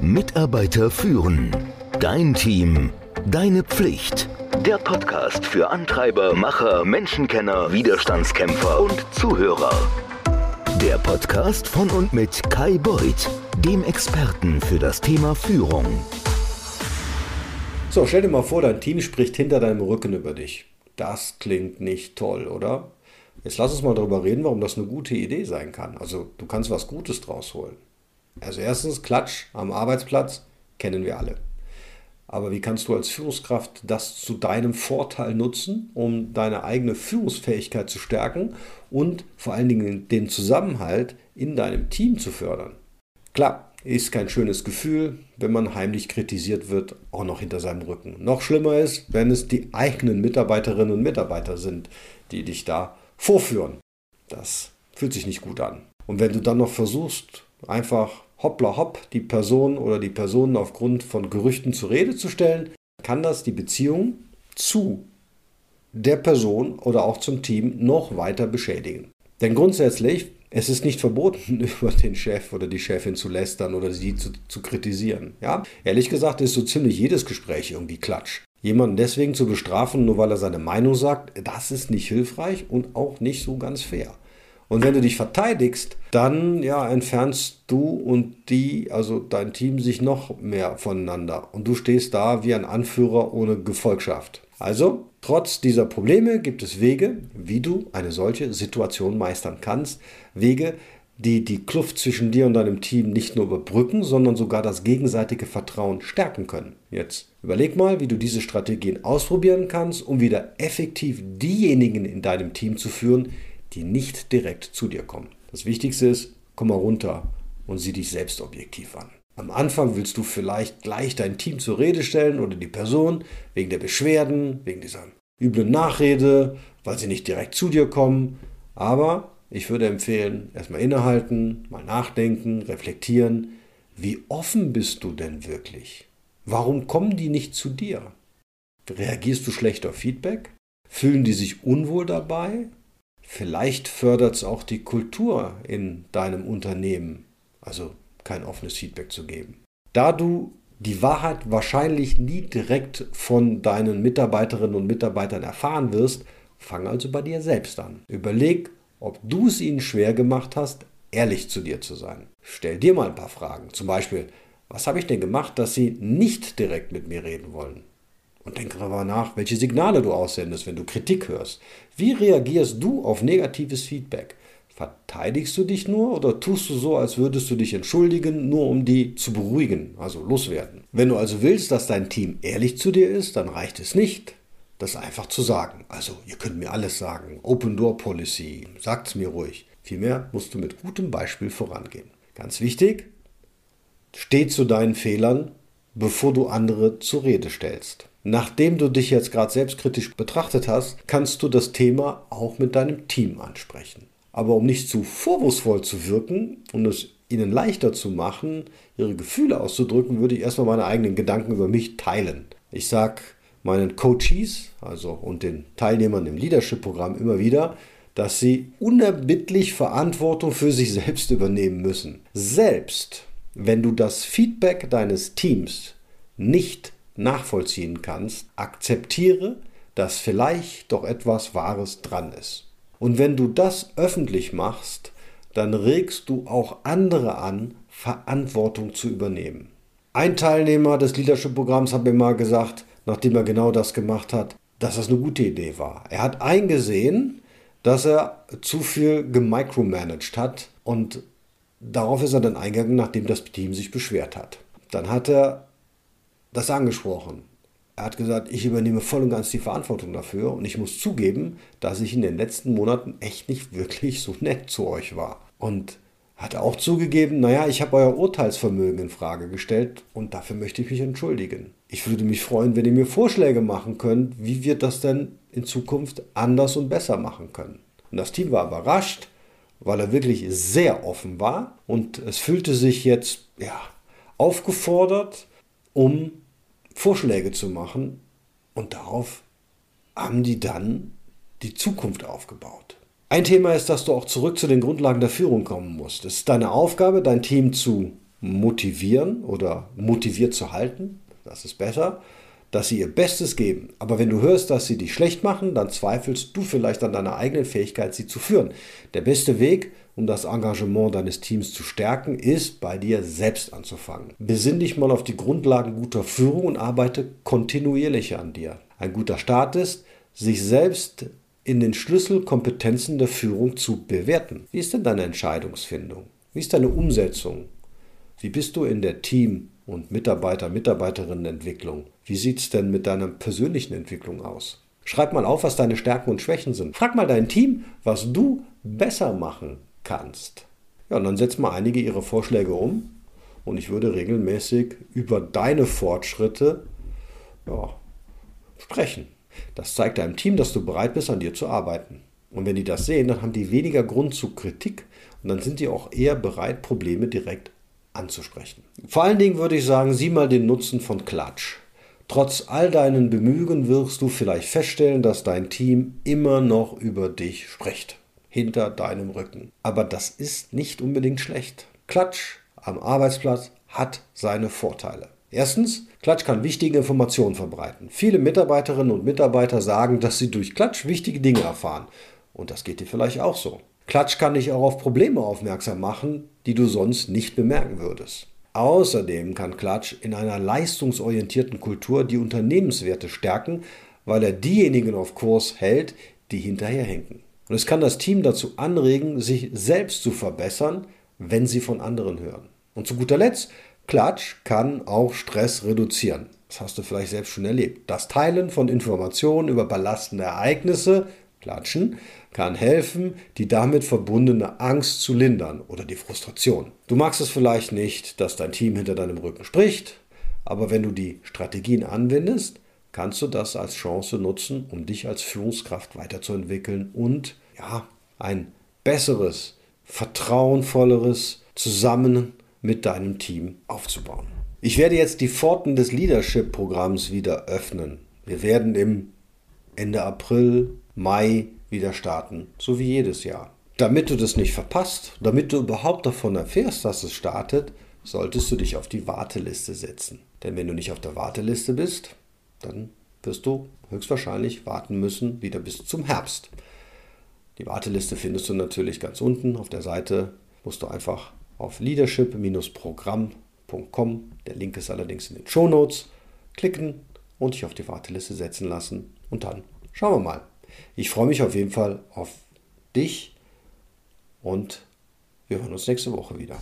Mitarbeiter führen. Dein Team. Deine Pflicht. Der Podcast für Antreiber, Macher, Menschenkenner, Widerstandskämpfer und Zuhörer. Der Podcast von und mit Kai Beuth, dem Experten für das Thema Führung. So, stell dir mal vor, dein Team spricht hinter deinem Rücken über dich. Das klingt nicht toll, oder? Jetzt lass uns mal darüber reden, warum das eine gute Idee sein kann. Also, du kannst was Gutes draus holen. Also, erstens, Klatsch am Arbeitsplatz kennen wir alle. Aber wie kannst du als Führungskraft das zu deinem Vorteil nutzen, um deine eigene Führungsfähigkeit zu stärken und vor allen Dingen den Zusammenhalt in deinem Team zu fördern? Klar, ist kein schönes Gefühl, wenn man heimlich kritisiert wird, auch noch hinter seinem Rücken. Noch schlimmer ist, wenn es die eigenen Mitarbeiterinnen und Mitarbeiter sind, die dich da vorführen. Das fühlt sich nicht gut an. Und wenn du dann noch versuchst, einfach hoppla hopp die Person oder die Personen aufgrund von Gerüchten zur Rede zu stellen, kann das die Beziehung zu der Person oder auch zum Team noch weiter beschädigen. Denn grundsätzlich, es ist nicht verboten, über den Chef oder die Chefin zu lästern oder sie zu, zu kritisieren. Ja? Ehrlich gesagt ist so ziemlich jedes Gespräch irgendwie Klatsch. Jemanden deswegen zu bestrafen, nur weil er seine Meinung sagt, das ist nicht hilfreich und auch nicht so ganz fair. Und wenn du dich verteidigst, dann ja, entfernst du und die, also dein Team, sich noch mehr voneinander. Und du stehst da wie ein Anführer ohne Gefolgschaft. Also, trotz dieser Probleme gibt es Wege, wie du eine solche Situation meistern kannst. Wege, die die Kluft zwischen dir und deinem Team nicht nur überbrücken, sondern sogar das gegenseitige Vertrauen stärken können. Jetzt überleg mal, wie du diese Strategien ausprobieren kannst, um wieder effektiv diejenigen in deinem Team zu führen, die nicht direkt zu dir kommen. Das Wichtigste ist, komm mal runter und sieh dich selbst objektiv an. Am Anfang willst du vielleicht gleich dein Team zur Rede stellen oder die Person wegen der Beschwerden, wegen dieser üblen Nachrede, weil sie nicht direkt zu dir kommen. Aber ich würde empfehlen, erstmal innehalten, mal nachdenken, reflektieren. Wie offen bist du denn wirklich? Warum kommen die nicht zu dir? Reagierst du schlecht auf Feedback? Fühlen die sich unwohl dabei? Vielleicht fördert es auch die Kultur in deinem Unternehmen, also kein offenes Feedback zu geben. Da du die Wahrheit wahrscheinlich nie direkt von deinen Mitarbeiterinnen und Mitarbeitern erfahren wirst, fang also bei dir selbst an. Überleg, ob du es ihnen schwer gemacht hast, ehrlich zu dir zu sein. Stell dir mal ein paar Fragen. Zum Beispiel, was habe ich denn gemacht, dass sie nicht direkt mit mir reden wollen? Und denke darüber nach, welche Signale du aussendest, wenn du Kritik hörst. Wie reagierst du auf negatives Feedback? Verteidigst du dich nur oder tust du so, als würdest du dich entschuldigen, nur um die zu beruhigen, also loswerden? Wenn du also willst, dass dein Team ehrlich zu dir ist, dann reicht es nicht, das einfach zu sagen. Also, ihr könnt mir alles sagen. Open Door Policy. Sagt's mir ruhig. Vielmehr musst du mit gutem Beispiel vorangehen. Ganz wichtig, steh zu deinen Fehlern, bevor du andere zur Rede stellst. Nachdem du dich jetzt gerade selbstkritisch betrachtet hast, kannst du das Thema auch mit deinem Team ansprechen. Aber um nicht zu vorwurfsvoll zu wirken und es ihnen leichter zu machen, ihre Gefühle auszudrücken, würde ich erstmal meine eigenen Gedanken über mich teilen. Ich sage, meinen Coaches, also und den Teilnehmern im Leadership-Programm immer wieder, dass sie unerbittlich Verantwortung für sich selbst übernehmen müssen. Selbst wenn du das Feedback deines Teams nicht nachvollziehen kannst, akzeptiere, dass vielleicht doch etwas Wahres dran ist. Und wenn du das öffentlich machst, dann regst du auch andere an, Verantwortung zu übernehmen. Ein Teilnehmer des Leadership-Programms hat mir mal gesagt, nachdem er genau das gemacht hat, dass das eine gute Idee war. Er hat eingesehen, dass er zu viel gemicromanaged hat und darauf ist er dann eingegangen, nachdem das Team sich beschwert hat. Dann hat er das angesprochen. Er hat gesagt, ich übernehme voll und ganz die Verantwortung dafür und ich muss zugeben, dass ich in den letzten Monaten echt nicht wirklich so nett zu euch war. Und hat auch zugegeben, naja, ich habe euer Urteilsvermögen in Frage gestellt und dafür möchte ich mich entschuldigen. Ich würde mich freuen, wenn ihr mir Vorschläge machen könnt, wie wir das denn in Zukunft anders und besser machen können. Und das Team war überrascht, weil er wirklich sehr offen war und es fühlte sich jetzt ja, aufgefordert, um Vorschläge zu machen und darauf haben die dann die Zukunft aufgebaut. Ein Thema ist, dass du auch zurück zu den Grundlagen der Führung kommen musst. Es ist deine Aufgabe, dein Team zu motivieren oder motiviert zu halten. Das ist besser dass sie ihr Bestes geben. Aber wenn du hörst, dass sie dich schlecht machen, dann zweifelst du vielleicht an deiner eigenen Fähigkeit, sie zu führen. Der beste Weg, um das Engagement deines Teams zu stärken, ist, bei dir selbst anzufangen. Besinn dich mal auf die Grundlagen guter Führung und arbeite kontinuierlich an dir. Ein guter Start ist, sich selbst in den Schlüsselkompetenzen der Führung zu bewerten. Wie ist denn deine Entscheidungsfindung? Wie ist deine Umsetzung? Wie bist du in der Team- und Mitarbeiter-Mitarbeiterinnenentwicklung? Wie sieht es denn mit deiner persönlichen Entwicklung aus? Schreib mal auf, was deine Stärken und Schwächen sind. Frag mal dein Team, was du besser machen kannst. Ja, und dann setz mal einige ihre Vorschläge um und ich würde regelmäßig über deine Fortschritte ja, sprechen. Das zeigt deinem Team, dass du bereit bist, an dir zu arbeiten. Und wenn die das sehen, dann haben die weniger Grund zu Kritik und dann sind die auch eher bereit, Probleme direkt anzusprechen. Vor allen Dingen würde ich sagen, sieh mal den Nutzen von Klatsch. Trotz all deinen Bemühen wirst du vielleicht feststellen, dass dein Team immer noch über dich spricht, hinter deinem Rücken. Aber das ist nicht unbedingt schlecht. Klatsch am Arbeitsplatz hat seine Vorteile. Erstens, Klatsch kann wichtige Informationen verbreiten. Viele Mitarbeiterinnen und Mitarbeiter sagen, dass sie durch Klatsch wichtige Dinge erfahren. Und das geht dir vielleicht auch so. Klatsch kann dich auch auf Probleme aufmerksam machen, die du sonst nicht bemerken würdest. Außerdem kann Klatsch in einer leistungsorientierten Kultur die Unternehmenswerte stärken, weil er diejenigen auf Kurs hält, die hinterherhinken. Und es kann das Team dazu anregen, sich selbst zu verbessern, wenn sie von anderen hören. Und zu guter Letzt, Klatsch kann auch Stress reduzieren. Das hast du vielleicht selbst schon erlebt. Das Teilen von Informationen über belastende Ereignisse, Klatschen, kann helfen, die damit verbundene Angst zu lindern oder die Frustration. Du magst es vielleicht nicht, dass dein Team hinter deinem Rücken spricht, aber wenn du die Strategien anwendest, kannst du das als Chance nutzen, um dich als Führungskraft weiterzuentwickeln und ja, ein besseres, vertrauenvolleres Zusammen mit deinem Team aufzubauen. Ich werde jetzt die Pforten des Leadership-Programms wieder öffnen. Wir werden im Ende April, Mai wieder starten, so wie jedes Jahr. Damit du das nicht verpasst, damit du überhaupt davon erfährst, dass es startet, solltest du dich auf die Warteliste setzen. Denn wenn du nicht auf der Warteliste bist, dann wirst du höchstwahrscheinlich warten müssen, wieder bis zum Herbst. Die Warteliste findest du natürlich ganz unten auf der Seite. Musst du einfach auf leadership-programm.com, der Link ist allerdings in den Show Notes, klicken und dich auf die Warteliste setzen lassen. Und dann schauen wir mal, ich freue mich auf jeden Fall auf dich und wir hören uns nächste Woche wieder.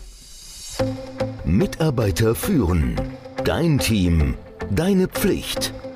Mitarbeiter führen. Dein Team. Deine Pflicht.